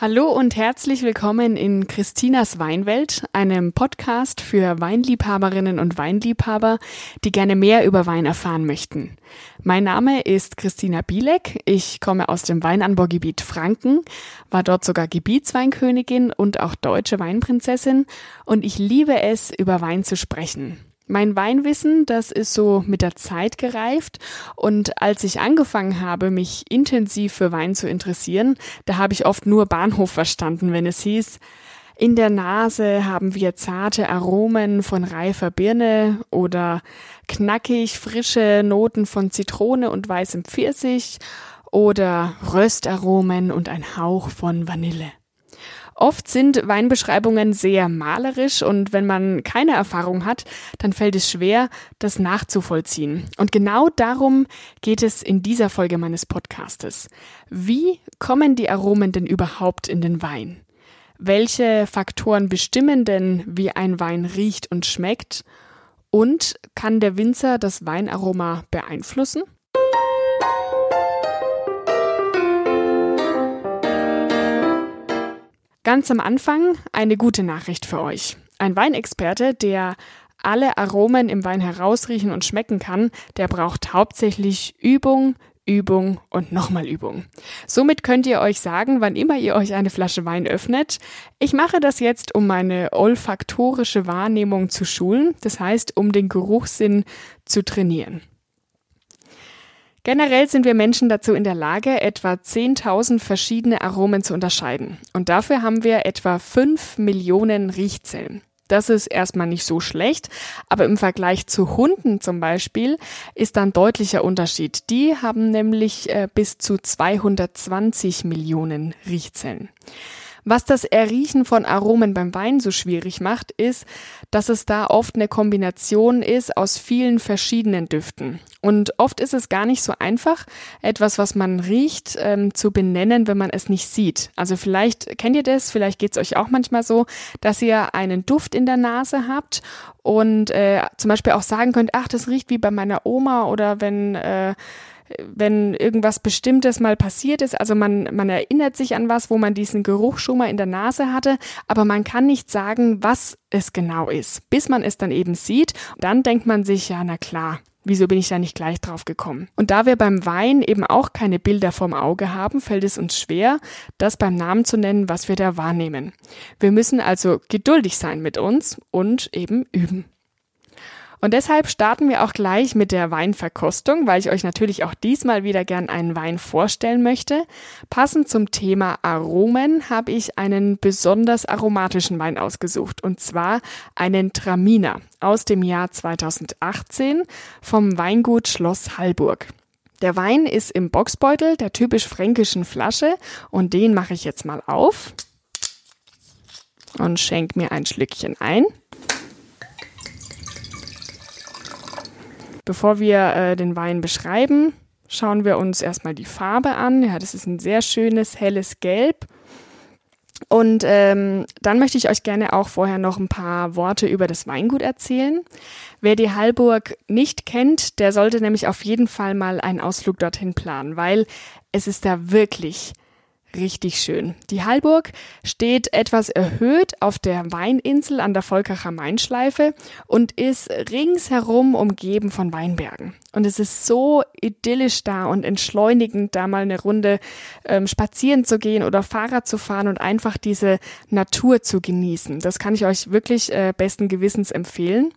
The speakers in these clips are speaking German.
Hallo und herzlich willkommen in Christinas Weinwelt, einem Podcast für Weinliebhaberinnen und Weinliebhaber, die gerne mehr über Wein erfahren möchten. Mein Name ist Christina Bielek. Ich komme aus dem Weinanbaugebiet Franken, war dort sogar Gebietsweinkönigin und auch deutsche Weinprinzessin und ich liebe es, über Wein zu sprechen. Mein Weinwissen, das ist so mit der Zeit gereift und als ich angefangen habe, mich intensiv für Wein zu interessieren, da habe ich oft nur Bahnhof verstanden, wenn es hieß, in der Nase haben wir zarte Aromen von reifer Birne oder knackig frische Noten von Zitrone und weißem Pfirsich oder Röstaromen und ein Hauch von Vanille. Oft sind Weinbeschreibungen sehr malerisch und wenn man keine Erfahrung hat, dann fällt es schwer, das nachzuvollziehen. Und genau darum geht es in dieser Folge meines Podcastes. Wie kommen die Aromen denn überhaupt in den Wein? Welche Faktoren bestimmen denn, wie ein Wein riecht und schmeckt? Und kann der Winzer das Weinaroma beeinflussen? Ganz am Anfang eine gute Nachricht für euch. Ein Weinexperte, der alle Aromen im Wein herausriechen und schmecken kann, der braucht hauptsächlich Übung, Übung und nochmal Übung. Somit könnt ihr euch sagen, wann immer ihr euch eine Flasche Wein öffnet, ich mache das jetzt, um meine olfaktorische Wahrnehmung zu schulen, das heißt, um den Geruchssinn zu trainieren. Generell sind wir Menschen dazu in der Lage, etwa 10.000 verschiedene Aromen zu unterscheiden. Und dafür haben wir etwa 5 Millionen Riechzellen. Das ist erstmal nicht so schlecht, aber im Vergleich zu Hunden zum Beispiel ist da ein deutlicher Unterschied. Die haben nämlich äh, bis zu 220 Millionen Riechzellen. Was das Erriechen von Aromen beim Wein so schwierig macht, ist, dass es da oft eine Kombination ist aus vielen verschiedenen Düften. Und oft ist es gar nicht so einfach, etwas, was man riecht, ähm, zu benennen, wenn man es nicht sieht. Also vielleicht kennt ihr das, vielleicht geht es euch auch manchmal so, dass ihr einen Duft in der Nase habt und äh, zum Beispiel auch sagen könnt, ach, das riecht wie bei meiner Oma oder wenn äh, wenn irgendwas Bestimmtes mal passiert ist. Also man, man erinnert sich an was, wo man diesen Geruch schon mal in der Nase hatte, aber man kann nicht sagen, was es genau ist, bis man es dann eben sieht. Dann denkt man sich, ja, na klar, Wieso bin ich da nicht gleich drauf gekommen? Und da wir beim Wein eben auch keine Bilder vorm Auge haben, fällt es uns schwer, das beim Namen zu nennen, was wir da wahrnehmen. Wir müssen also geduldig sein mit uns und eben üben. Und deshalb starten wir auch gleich mit der Weinverkostung, weil ich euch natürlich auch diesmal wieder gern einen Wein vorstellen möchte. Passend zum Thema Aromen habe ich einen besonders aromatischen Wein ausgesucht und zwar einen Traminer aus dem Jahr 2018 vom Weingut Schloss Hallburg. Der Wein ist im Boxbeutel der typisch fränkischen Flasche und den mache ich jetzt mal auf und schenke mir ein Schlückchen ein. Bevor wir äh, den Wein beschreiben, schauen wir uns erstmal die Farbe an. Ja, das ist ein sehr schönes, helles Gelb. Und ähm, dann möchte ich euch gerne auch vorher noch ein paar Worte über das Weingut erzählen. Wer die Hallburg nicht kennt, der sollte nämlich auf jeden Fall mal einen Ausflug dorthin planen, weil es ist da wirklich richtig schön. Die Hallburg steht etwas erhöht auf der Weininsel an der Volkacher Mainschleife und ist ringsherum umgeben von Weinbergen. Und es ist so idyllisch da und entschleunigend, da mal eine Runde ähm, spazieren zu gehen oder Fahrrad zu fahren und einfach diese Natur zu genießen. Das kann ich euch wirklich äh, besten Gewissens empfehlen.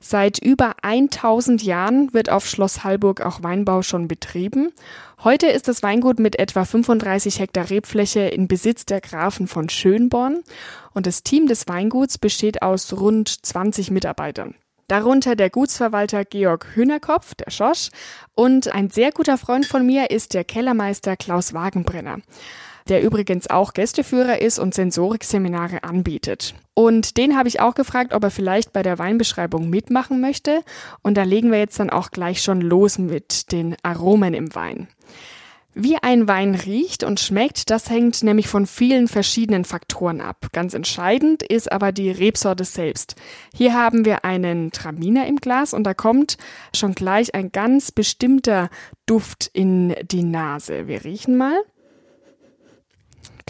Seit über 1000 Jahren wird auf Schloss Hallburg auch Weinbau schon betrieben. Heute ist das Weingut mit etwa 35 Hektar Rebfläche in Besitz der Grafen von Schönborn. Und das Team des Weinguts besteht aus rund 20 Mitarbeitern. Darunter der Gutsverwalter Georg Hühnerkopf, der Schosch, und ein sehr guter Freund von mir ist der Kellermeister Klaus Wagenbrenner der übrigens auch Gästeführer ist und Sensorikseminare anbietet. Und den habe ich auch gefragt, ob er vielleicht bei der Weinbeschreibung mitmachen möchte. Und da legen wir jetzt dann auch gleich schon los mit den Aromen im Wein. Wie ein Wein riecht und schmeckt, das hängt nämlich von vielen verschiedenen Faktoren ab. Ganz entscheidend ist aber die Rebsorte selbst. Hier haben wir einen Traminer im Glas und da kommt schon gleich ein ganz bestimmter Duft in die Nase. Wir riechen mal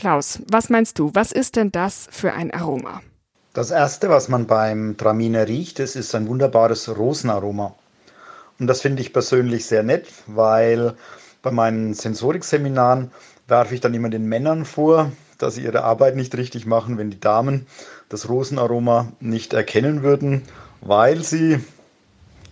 Klaus, was meinst du? Was ist denn das für ein Aroma? Das erste, was man beim Traminer riecht, das ist ein wunderbares Rosenaroma. Und das finde ich persönlich sehr nett, weil bei meinen Sensorikseminaren werfe ich dann immer den Männern vor, dass sie ihre Arbeit nicht richtig machen, wenn die Damen das Rosenaroma nicht erkennen würden, weil sie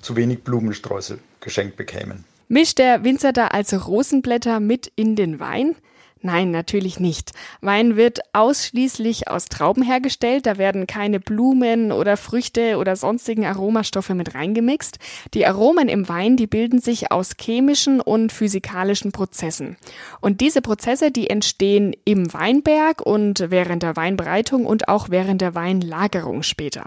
zu wenig Blumensträuße geschenkt bekämen. Mischt der Winzer da also Rosenblätter mit in den Wein? Nein, natürlich nicht. Wein wird ausschließlich aus Trauben hergestellt. Da werden keine Blumen oder Früchte oder sonstigen Aromastoffe mit reingemixt. Die Aromen im Wein, die bilden sich aus chemischen und physikalischen Prozessen. Und diese Prozesse, die entstehen im Weinberg und während der Weinbereitung und auch während der Weinlagerung später.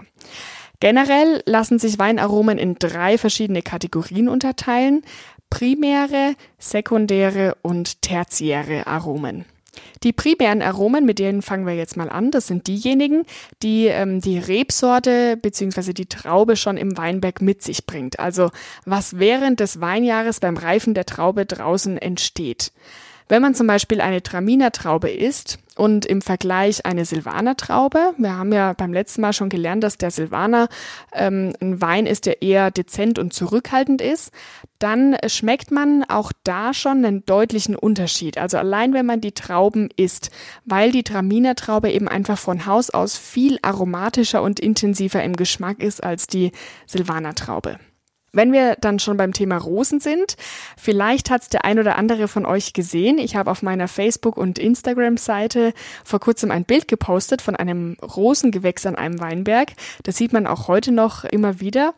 Generell lassen sich Weinaromen in drei verschiedene Kategorien unterteilen primäre, sekundäre und tertiäre Aromen. Die primären Aromen, mit denen fangen wir jetzt mal an, das sind diejenigen, die ähm, die Rebsorte bzw. die Traube schon im Weinberg mit sich bringt. Also was während des Weinjahres beim Reifen der Traube draußen entsteht. Wenn man zum Beispiel eine Traminer-Traube isst und im Vergleich eine Silvaner-Traube, wir haben ja beim letzten Mal schon gelernt, dass der Silvaner ähm, ein Wein ist, der eher dezent und zurückhaltend ist, dann schmeckt man auch da schon einen deutlichen Unterschied. Also allein wenn man die Trauben isst, weil die Traminer-Traube eben einfach von Haus aus viel aromatischer und intensiver im Geschmack ist als die Silvaner-Traube. Wenn wir dann schon beim Thema Rosen sind, vielleicht hat es der ein oder andere von euch gesehen. Ich habe auf meiner Facebook- und Instagram-Seite vor kurzem ein Bild gepostet von einem Rosengewächs an einem Weinberg. Das sieht man auch heute noch immer wieder.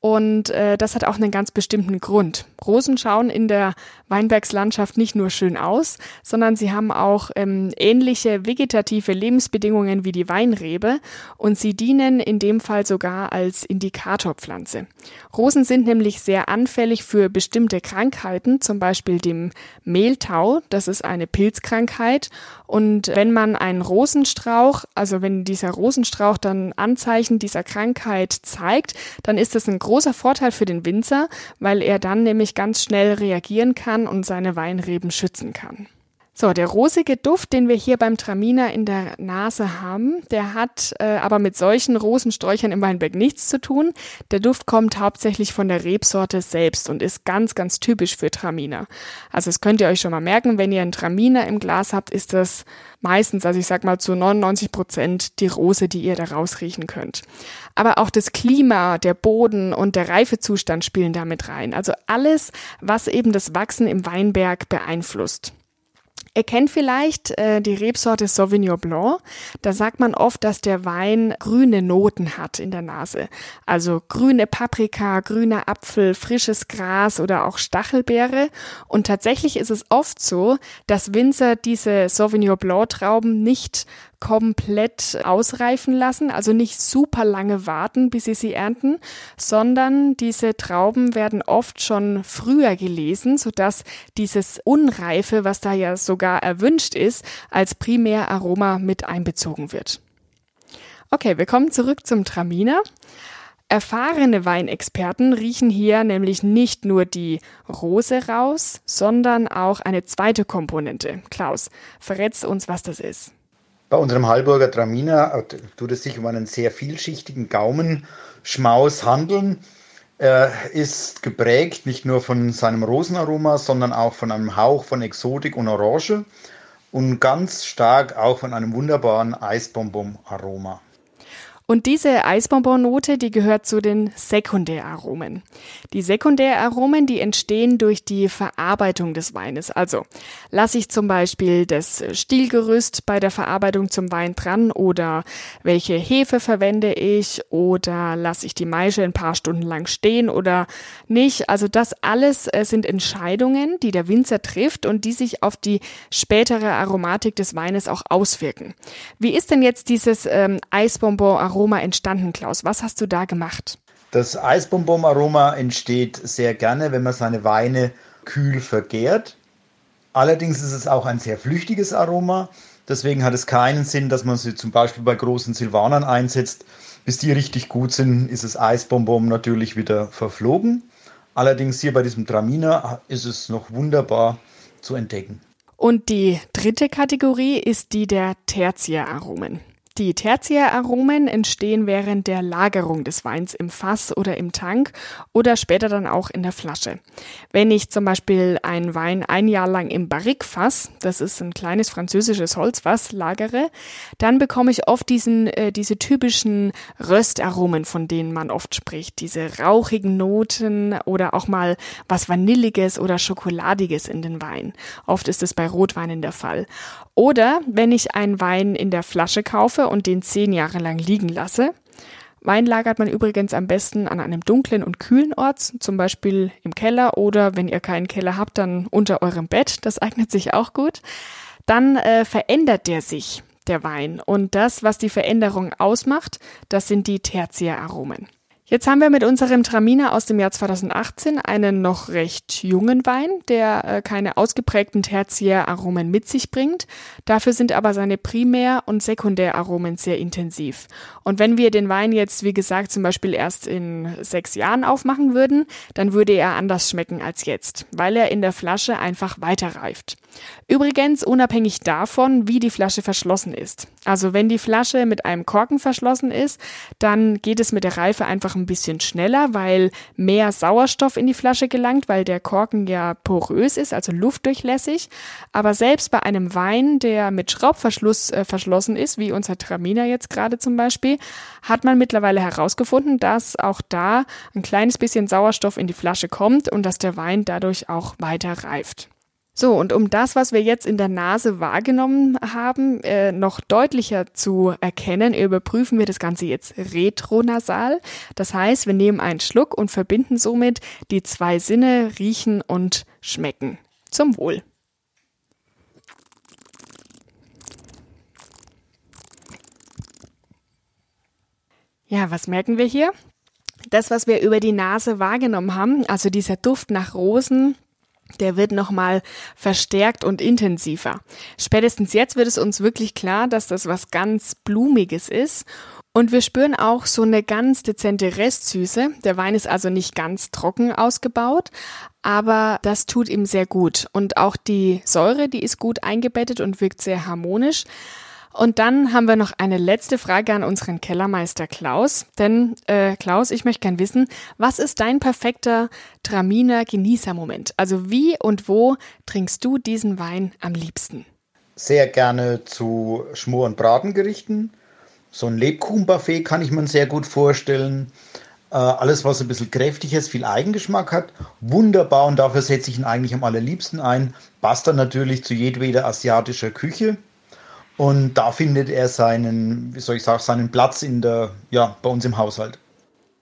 Und äh, das hat auch einen ganz bestimmten Grund. Rosen schauen in der Weinbergslandschaft nicht nur schön aus, sondern sie haben auch ähm, ähnliche vegetative Lebensbedingungen wie die Weinrebe und sie dienen in dem Fall sogar als Indikatorpflanze. Rosen sind nämlich sehr anfällig für bestimmte Krankheiten, zum Beispiel dem Mehltau, das ist eine Pilzkrankheit. Und wenn man einen Rosenstrauch, also wenn dieser Rosenstrauch dann Anzeichen dieser Krankheit zeigt, dann ist das ein großer Vorteil für den Winzer, weil er dann nämlich ganz schnell reagieren kann und seine Weinreben schützen kann. So, der rosige Duft, den wir hier beim Traminer in der Nase haben, der hat äh, aber mit solchen Rosensträuchern im Weinberg nichts zu tun. Der Duft kommt hauptsächlich von der Rebsorte selbst und ist ganz, ganz typisch für Traminer. Also das könnt ihr euch schon mal merken, wenn ihr einen Traminer im Glas habt, ist das meistens, also ich sag mal zu 99 Prozent die Rose, die ihr da rausriechen könnt. Aber auch das Klima, der Boden und der Reifezustand spielen damit rein. Also alles, was eben das Wachsen im Weinberg beeinflusst. Ihr kennt vielleicht äh, die Rebsorte Sauvignon Blanc. Da sagt man oft, dass der Wein grüne Noten hat in der Nase. Also grüne Paprika, grüner Apfel, frisches Gras oder auch Stachelbeere. Und tatsächlich ist es oft so, dass Winzer diese Sauvignon Blanc Trauben nicht komplett ausreifen lassen, also nicht super lange warten, bis sie sie ernten, sondern diese Trauben werden oft schon früher gelesen, sodass dieses Unreife, was da ja sogar erwünscht ist, als Primäraroma mit einbezogen wird. Okay, wir kommen zurück zum Traminer. Erfahrene Weinexperten riechen hier nämlich nicht nur die Rose raus, sondern auch eine zweite Komponente. Klaus, verrätst uns, was das ist? Bei unserem Halburger Traminer äh, tut es sich um einen sehr vielschichtigen Gaumenschmaus handeln. Er ist geprägt nicht nur von seinem Rosenaroma, sondern auch von einem Hauch von Exotik und Orange und ganz stark auch von einem wunderbaren Eisbonbon-Aroma. Und diese Eisbonbonnote, die gehört zu den Sekundäraromen. Die Sekundäraromen, die entstehen durch die Verarbeitung des Weines. Also lasse ich zum Beispiel das Stielgerüst bei der Verarbeitung zum Wein dran oder welche Hefe verwende ich oder lasse ich die Maische ein paar Stunden lang stehen oder nicht. Also das alles äh, sind Entscheidungen, die der Winzer trifft und die sich auf die spätere Aromatik des Weines auch auswirken. Wie ist denn jetzt dieses ähm, Eisbonbon-Aroma Aroma entstanden, Klaus? Was hast du da gemacht? Das Eisbonbon-Aroma entsteht sehr gerne, wenn man seine Weine kühl vergärt. Allerdings ist es auch ein sehr flüchtiges Aroma. Deswegen hat es keinen Sinn, dass man sie zum Beispiel bei großen Silvanern einsetzt. Bis die richtig gut sind, ist das Eisbonbon natürlich wieder verflogen. Allerdings hier bei diesem Traminer ist es noch wunderbar zu entdecken. Und die dritte Kategorie ist die der Tertiäraromen. Die Tertiäraromen entstehen während der Lagerung des Weins im Fass oder im Tank oder später dann auch in der Flasche. Wenn ich zum Beispiel einen Wein ein Jahr lang im Barrique-Fass, das ist ein kleines französisches Holzfass, lagere, dann bekomme ich oft diesen, äh, diese typischen Röstaromen, von denen man oft spricht. Diese rauchigen Noten oder auch mal was Vanilliges oder Schokoladiges in den Wein. Oft ist es bei Rotweinen der Fall. Oder wenn ich einen Wein in der Flasche kaufe und den zehn Jahre lang liegen lasse. Wein lagert man übrigens am besten an einem dunklen und kühlen Ort, zum Beispiel im Keller oder wenn ihr keinen Keller habt, dann unter eurem Bett. Das eignet sich auch gut. Dann äh, verändert der sich, der Wein. Und das, was die Veränderung ausmacht, das sind die Tertiäraromen. Jetzt haben wir mit unserem Traminer aus dem Jahr 2018 einen noch recht jungen Wein, der äh, keine ausgeprägten Tertiäraromen mit sich bringt. Dafür sind aber seine Primär- und Sekundäraromen sehr intensiv. Und wenn wir den Wein jetzt, wie gesagt, zum Beispiel erst in sechs Jahren aufmachen würden, dann würde er anders schmecken als jetzt, weil er in der Flasche einfach weiterreift. Übrigens unabhängig davon, wie die Flasche verschlossen ist. Also wenn die Flasche mit einem Korken verschlossen ist, dann geht es mit der Reife einfach ein bisschen schneller, weil mehr Sauerstoff in die Flasche gelangt, weil der Korken ja porös ist, also luftdurchlässig. Aber selbst bei einem Wein, der mit Schraubverschluss äh, verschlossen ist, wie unser Traminer jetzt gerade zum Beispiel, hat man mittlerweile herausgefunden, dass auch da ein kleines bisschen Sauerstoff in die Flasche kommt und dass der Wein dadurch auch weiter reift. So, und um das, was wir jetzt in der Nase wahrgenommen haben, äh, noch deutlicher zu erkennen, überprüfen wir das Ganze jetzt retronasal. Das heißt, wir nehmen einen Schluck und verbinden somit die zwei Sinne riechen und schmecken. Zum Wohl. Ja, was merken wir hier? Das, was wir über die Nase wahrgenommen haben, also dieser Duft nach Rosen, der wird nochmal verstärkt und intensiver. Spätestens jetzt wird es uns wirklich klar, dass das was ganz Blumiges ist. Und wir spüren auch so eine ganz dezente Restsüße. Der Wein ist also nicht ganz trocken ausgebaut, aber das tut ihm sehr gut. Und auch die Säure, die ist gut eingebettet und wirkt sehr harmonisch. Und dann haben wir noch eine letzte Frage an unseren Kellermeister Klaus. Denn äh, Klaus, ich möchte gern wissen, was ist dein perfekter Traminer Genießermoment? Also wie und wo trinkst du diesen Wein am liebsten? Sehr gerne zu Schmor- und Bratengerichten. So ein Lebkuchenbuffet kann ich mir sehr gut vorstellen. Äh, alles, was ein bisschen kräftig ist, viel Eigengeschmack hat, wunderbar und dafür setze ich ihn eigentlich am allerliebsten ein. Passt dann natürlich zu jedweder asiatischer Küche. Und da findet er seinen, wie soll ich sagen, seinen Platz in der, ja, bei uns im Haushalt.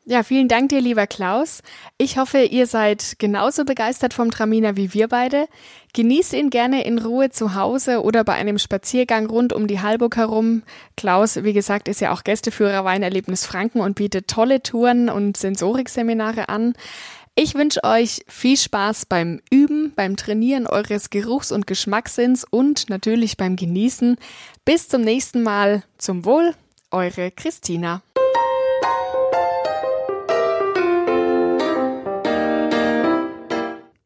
Ja, vielen Dank dir, lieber Klaus. Ich hoffe, ihr seid genauso begeistert vom Traminer wie wir beide. Genießt ihn gerne in Ruhe zu Hause oder bei einem Spaziergang rund um die Halburg herum. Klaus, wie gesagt, ist ja auch Gästeführer Weinerlebnis Franken und bietet tolle Touren und Sensorikseminare an. Ich wünsche euch viel Spaß beim Üben, beim Trainieren eures Geruchs- und Geschmackssinns und natürlich beim Genießen. Bis zum nächsten Mal. Zum Wohl, eure Christina.